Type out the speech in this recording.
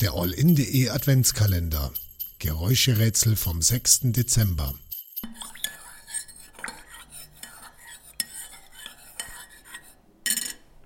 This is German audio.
Der All-in.de Adventskalender. Geräuscherätsel vom 6. Dezember.